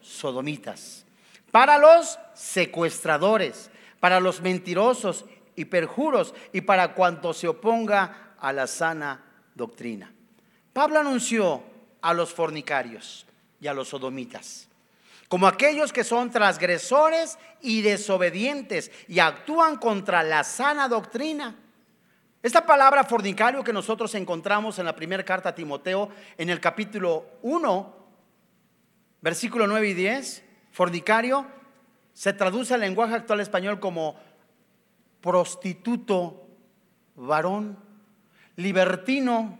sodomitas, para los secuestradores, para los mentirosos y perjuros y para cuanto se oponga a la sana doctrina. Pablo anunció a los fornicarios y a los sodomitas como aquellos que son transgresores y desobedientes y actúan contra la sana doctrina. Esta palabra fornicario que nosotros encontramos en la primera carta a Timoteo, en el capítulo 1, versículo 9 y 10, fornicario se traduce al lenguaje actual español como prostituto, varón, libertino,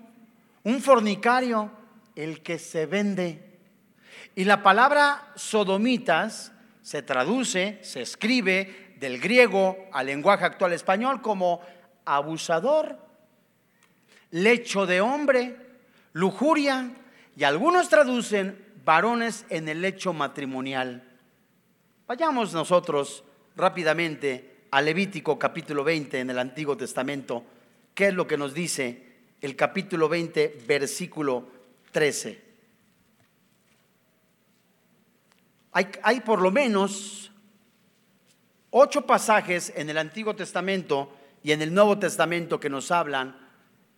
un fornicario, el que se vende. Y la palabra sodomitas se traduce, se escribe del griego al lenguaje actual español como abusador, lecho de hombre, lujuria, y algunos traducen varones en el lecho matrimonial. Vayamos nosotros rápidamente a Levítico capítulo 20 en el Antiguo Testamento. ¿Qué es lo que nos dice el capítulo 20, versículo 13? Hay, hay por lo menos ocho pasajes en el Antiguo Testamento y en el Nuevo Testamento que nos hablan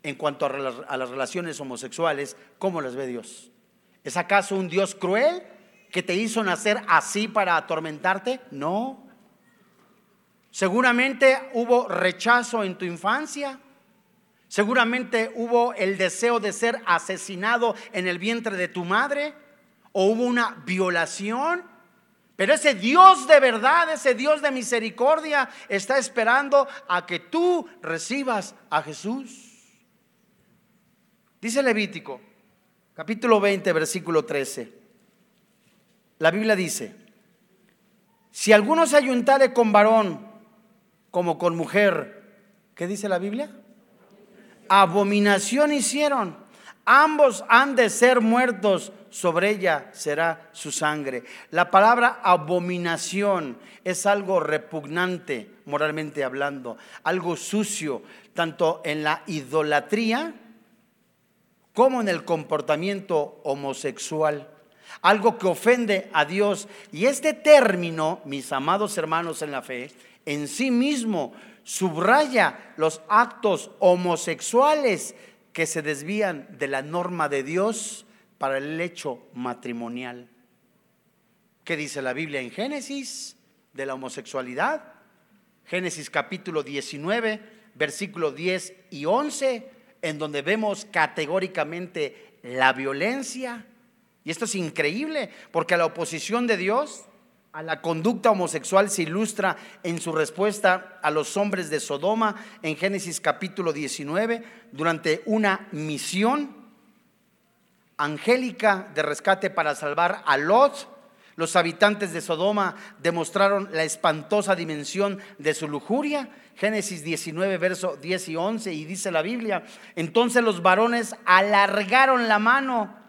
en cuanto a, las relaciones homosexuales, ¿cómo las ve Dios? ¿Es acaso un Dios cruel? Que te hizo nacer así para atormentarte? No. Seguramente hubo rechazo en tu infancia. Seguramente hubo el deseo de ser asesinado en el vientre de tu madre. O hubo una violación. Pero ese Dios de verdad, ese Dios de misericordia está esperando a que tú recibas a Jesús. Dice Levítico, capítulo 20, versículo 13. La Biblia dice, si alguno se ayuntare con varón como con mujer, ¿qué dice la Biblia? Abominación hicieron. Ambos han de ser muertos, sobre ella será su sangre. La palabra abominación es algo repugnante, moralmente hablando, algo sucio, tanto en la idolatría como en el comportamiento homosexual algo que ofende a Dios. Y este término, mis amados hermanos en la fe, en sí mismo subraya los actos homosexuales que se desvían de la norma de Dios para el hecho matrimonial. ¿Qué dice la Biblia en Génesis de la homosexualidad? Génesis capítulo 19, versículos 10 y 11, en donde vemos categóricamente la violencia, y esto es increíble, porque la oposición de Dios a la conducta homosexual se ilustra en su respuesta a los hombres de Sodoma en Génesis capítulo 19, durante una misión angélica de rescate para salvar a Lot. Los habitantes de Sodoma demostraron la espantosa dimensión de su lujuria. Génesis 19, verso 10 y 11, y dice la Biblia, entonces los varones alargaron la mano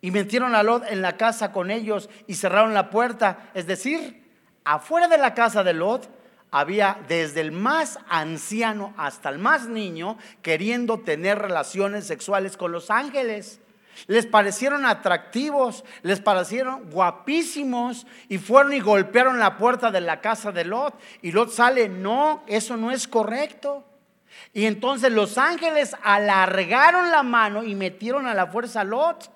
y metieron a Lot en la casa con ellos y cerraron la puerta. Es decir, afuera de la casa de Lot había desde el más anciano hasta el más niño queriendo tener relaciones sexuales con los ángeles. Les parecieron atractivos, les parecieron guapísimos y fueron y golpearon la puerta de la casa de Lot. Y Lot sale, no, eso no es correcto. Y entonces los ángeles alargaron la mano y metieron a la fuerza a Lot.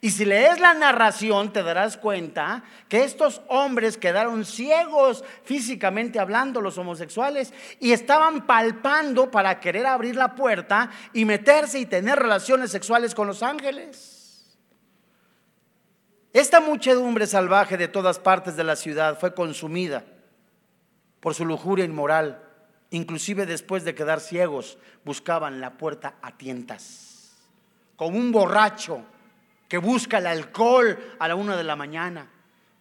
Y si lees la narración te darás cuenta que estos hombres quedaron ciegos físicamente hablando, los homosexuales, y estaban palpando para querer abrir la puerta y meterse y tener relaciones sexuales con los ángeles. Esta muchedumbre salvaje de todas partes de la ciudad fue consumida por su lujuria inmoral. Inclusive después de quedar ciegos, buscaban la puerta a tientas, como un borracho que busca el alcohol a la una de la mañana,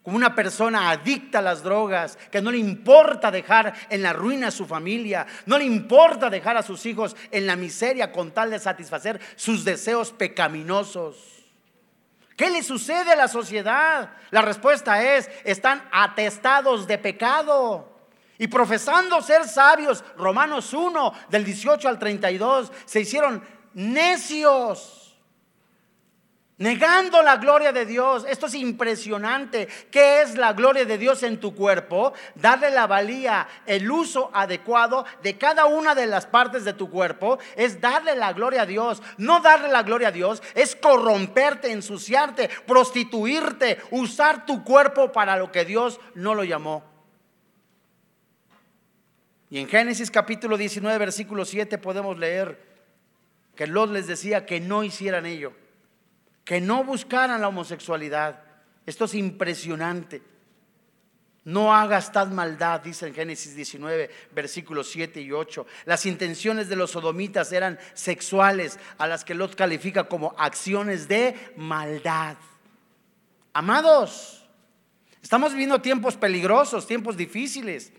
como una persona adicta a las drogas, que no le importa dejar en la ruina a su familia, no le importa dejar a sus hijos en la miseria con tal de satisfacer sus deseos pecaminosos. ¿Qué le sucede a la sociedad? La respuesta es, están atestados de pecado. Y profesando ser sabios, Romanos 1, del 18 al 32, se hicieron necios negando la gloria de Dios. Esto es impresionante. ¿Qué es la gloria de Dios en tu cuerpo? Darle la valía, el uso adecuado de cada una de las partes de tu cuerpo es darle la gloria a Dios. No darle la gloria a Dios es corromperte, ensuciarte, prostituirte, usar tu cuerpo para lo que Dios no lo llamó. Y en Génesis capítulo 19, versículo 7 podemos leer que Lot les decía que no hicieran ello que no buscaran la homosexualidad. Esto es impresionante. No hagas tal maldad, dice en Génesis 19, versículos 7 y 8. Las intenciones de los sodomitas eran sexuales, a las que Lot califica como acciones de maldad. Amados, estamos viviendo tiempos peligrosos, tiempos difíciles.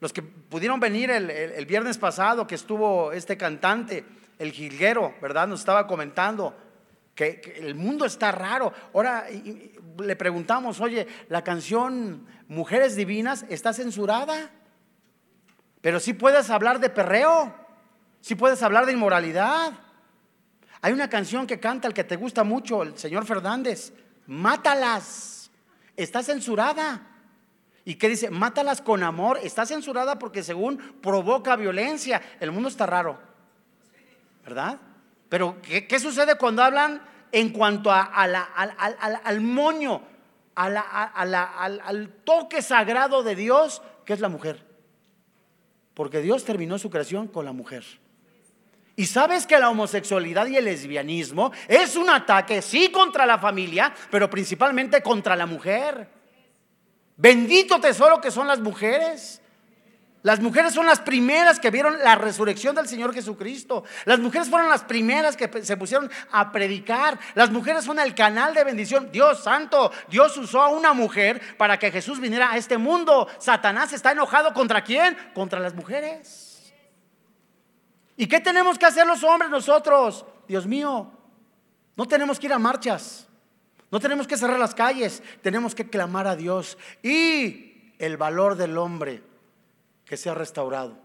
Los que pudieron venir el, el viernes pasado, que estuvo este cantante, el Gilguero, ¿verdad? Nos estaba comentando el mundo está raro. Ahora le preguntamos, oye, la canción Mujeres Divinas está censurada, pero sí puedes hablar de perreo, sí puedes hablar de inmoralidad. Hay una canción que canta el que te gusta mucho, el señor Fernández, mátalas, está censurada. ¿Y qué dice? Mátalas con amor, está censurada porque según provoca violencia. El mundo está raro, ¿verdad? Pero ¿qué, sucede cuando hablan en cuanto a, al, moño, al, al toque sagrado de Dios, que es la mujer? Porque Dios terminó su creación con la mujer. Y sabes que la homosexualidad y el lesbianismo es un ataque, sí, contra la familia, pero principalmente contra la mujer. Bendito tesoro que son las mujeres. Las mujeres son las primeras que vieron la resurrección del Señor Jesucristo. Las mujeres fueron las primeras que se pusieron a predicar. Las mujeres son el canal de bendición. Dios santo, Dios usó a una mujer para que Jesús viniera a este mundo. Satanás está enojado contra quién? Contra las mujeres. ¿Y qué tenemos que hacer los hombres nosotros? Dios mío, no tenemos que ir a marchas, no tenemos que cerrar las calles, tenemos que clamar a Dios y el valor del hombre que sea restaurado.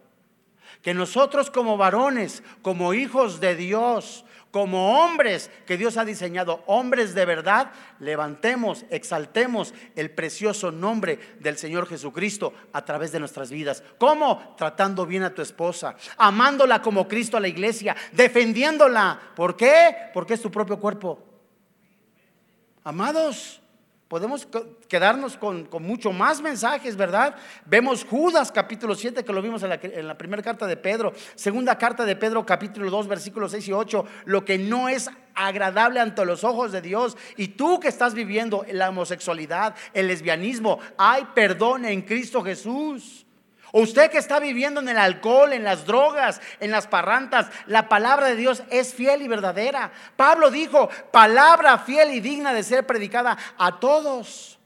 Que nosotros como varones, como hijos de Dios, como hombres que Dios ha diseñado, hombres de verdad, levantemos, exaltemos el precioso nombre del Señor Jesucristo a través de nuestras vidas. ¿Cómo? Tratando bien a tu esposa, amándola como Cristo a la iglesia, defendiéndola. ¿Por qué? Porque es tu propio cuerpo. Amados, Podemos quedarnos con, mucho más mensajes, ¿verdad? Vemos Judas capítulo 7, que lo vimos en la, en la, primera carta de Pedro. Segunda carta de Pedro capítulo 2, versículos 6 y 8. Lo que no es agradable ante los ojos de Dios. Y tú que estás viviendo la homosexualidad, el lesbianismo, hay perdón en Cristo Jesús. Usted que está viviendo en el alcohol, en las drogas, en las parrantas, la palabra de Dios es fiel y verdadera. Pablo dijo, palabra fiel y digna de ser predicada a todos.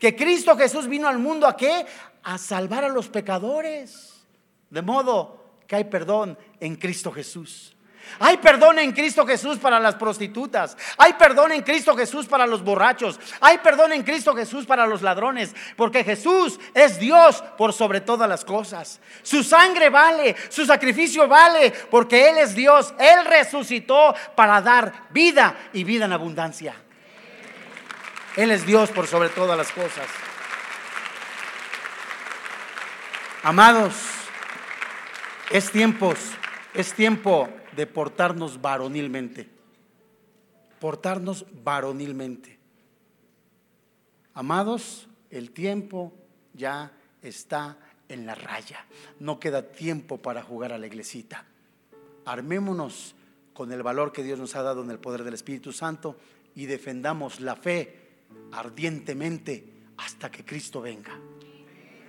Que Cristo Jesús vino al mundo a qué? A salvar a los pecadores. De modo que hay perdón en Cristo Jesús. Hay perdón en Cristo Jesús para las prostitutas. Hay perdón en Cristo Jesús para los borrachos. Hay perdón en Cristo Jesús para los ladrones. Porque Jesús es Dios por sobre todas las cosas. Su sangre vale, su sacrificio vale, porque Él es Dios. Él resucitó para dar vida y vida en abundancia. Él es Dios por sobre todas las cosas. Amados, es tiempos, es tiempo de portarnos varonilmente. Portarnos varonilmente. Amados, el tiempo ya está en la raya. No queda tiempo para jugar a la iglesita. Armémonos con el valor que Dios nos ha dado en el poder del Espíritu Santo y defendamos la fe ardientemente hasta que Cristo venga.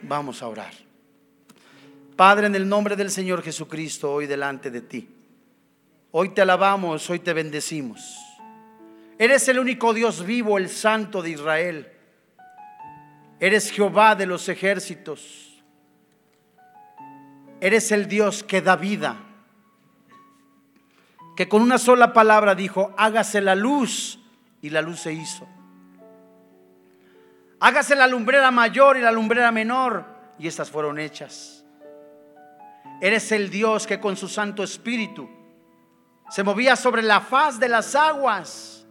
Vamos a orar. Padre, en el nombre del Señor Jesucristo, hoy delante de ti. Hoy te alabamos, hoy te bendecimos. Eres el único Dios vivo, el Santo de Israel. Eres Jehová de los ejércitos. Eres el Dios que da vida. Que con una sola palabra dijo, hágase la luz y la luz se hizo. Hágase la lumbrera mayor y la lumbrera menor y estas fueron hechas. Eres el Dios que con su Santo Espíritu se movía sobre la faz de las aguas,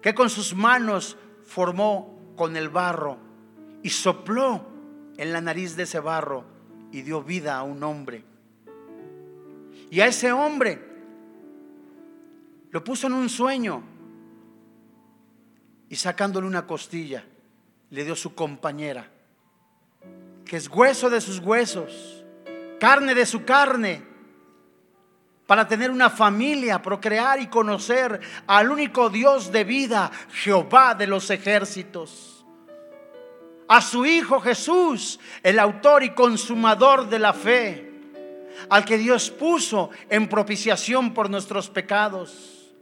que con sus manos formó con el barro y sopló en la nariz de ese barro y dio vida a un hombre. Y a ese hombre lo puso en un sueño y sacándole una costilla, le dio su compañera, que es hueso de sus huesos, carne de su carne para tener una familia, procrear y conocer al único Dios de vida, Jehová de los ejércitos. A su Hijo Jesús, el autor y consumador de la fe, al que Dios puso en propiciación por nuestros pecados.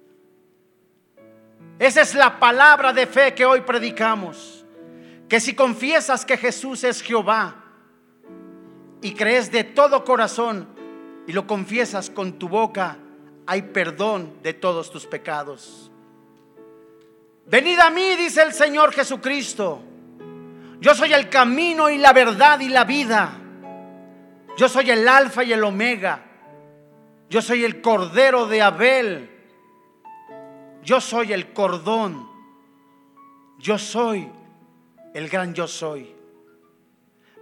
Esa es la palabra de fe que hoy predicamos. Que si confiesas que Jesús es Jehová y crees de todo corazón y lo confiesas con tu boca, hay perdón de todos tus pecados. Venid a mí, dice el Señor Jesucristo. Yo soy el camino y la verdad y la vida. Yo soy el alfa y el omega. Yo soy el cordero de Abel. Yo soy el cordón. Yo soy el gran yo soy.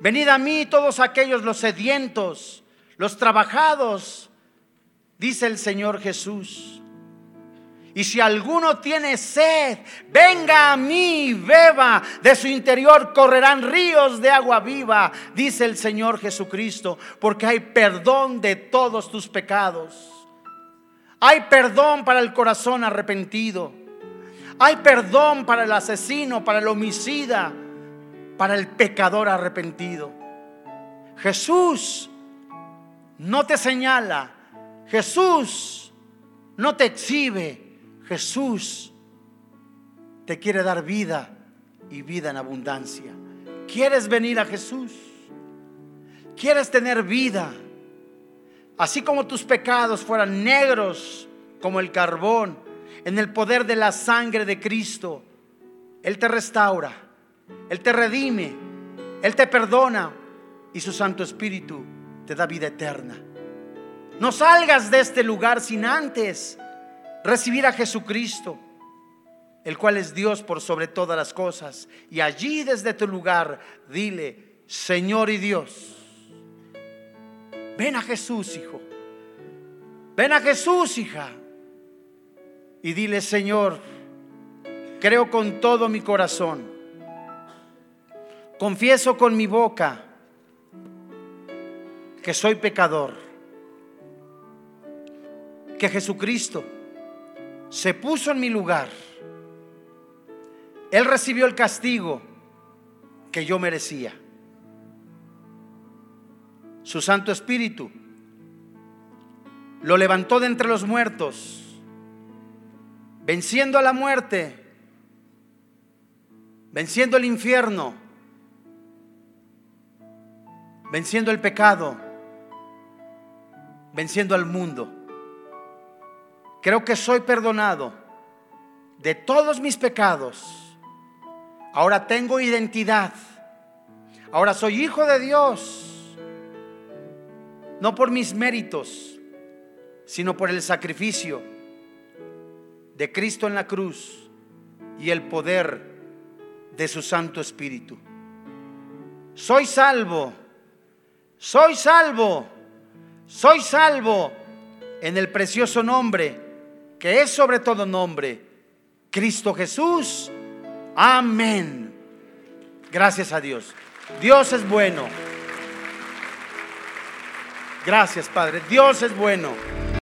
Venid a mí todos aquellos los sedientos los trabajados, dice el Señor Jesús. Y si alguno tiene sed, venga a mí, beba. De su interior correrán ríos de agua viva, dice el Señor Jesucristo, porque hay perdón de todos tus pecados. Hay perdón para el corazón arrepentido. Hay perdón para el asesino, para el homicida, para el pecador arrepentido. Jesús no te señala. Jesús no te exhibe. Jesús te quiere dar vida y vida en abundancia. ¿Quieres venir a Jesús? ¿Quieres tener vida? Así como tus pecados fueran negros como el carbón, en el poder de la sangre de Cristo, Él te restaura, Él te redime, Él te perdona y su Santo Espíritu te da vida eterna. No salgas de este lugar sin antes recibir a Jesucristo, el cual es Dios por sobre todas las cosas. Y allí desde tu lugar dile, Señor y Dios, ven a Jesús, hijo. Ven a Jesús, hija. Y dile, Señor, creo con todo mi corazón. Confieso con mi boca que soy pecador. Que Jesucristo se puso en mi lugar. Él recibió el castigo que yo merecía. Su Santo Espíritu lo levantó de entre los muertos, venciendo a la muerte, venciendo el infierno, venciendo el pecado, venciendo al mundo. Creo que soy perdonado de todos mis pecados. Ahora tengo identidad. Ahora soy hijo de Dios. No por mis méritos, sino por el sacrificio de Cristo en la cruz y el poder de su Santo Espíritu. Soy salvo. Soy salvo. Soy salvo en el precioso nombre que es sobre todo nombre, Cristo Jesús. Amén. Gracias a Dios. Dios es bueno. Gracias, Padre. Dios es bueno.